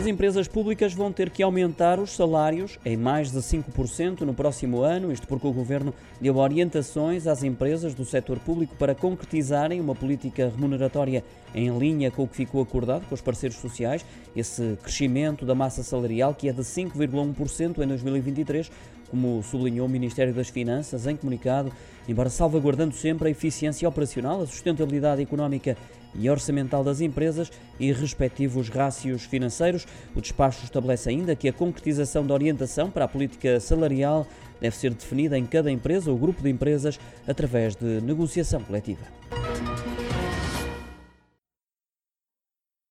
As empresas públicas vão ter que aumentar os salários em mais de 5% no próximo ano, isto porque o Governo deu orientações às empresas do setor público para concretizarem uma política remuneratória em linha com o que ficou acordado com os parceiros sociais. Esse crescimento da massa salarial, que é de 5,1% em 2023, como sublinhou o Ministério das Finanças em comunicado, embora salvaguardando sempre a eficiência operacional, a sustentabilidade económica e orçamental das empresas e respectivos rácios financeiros. O despacho estabelece ainda que a concretização da orientação para a política salarial deve ser definida em cada empresa ou grupo de empresas através de negociação coletiva.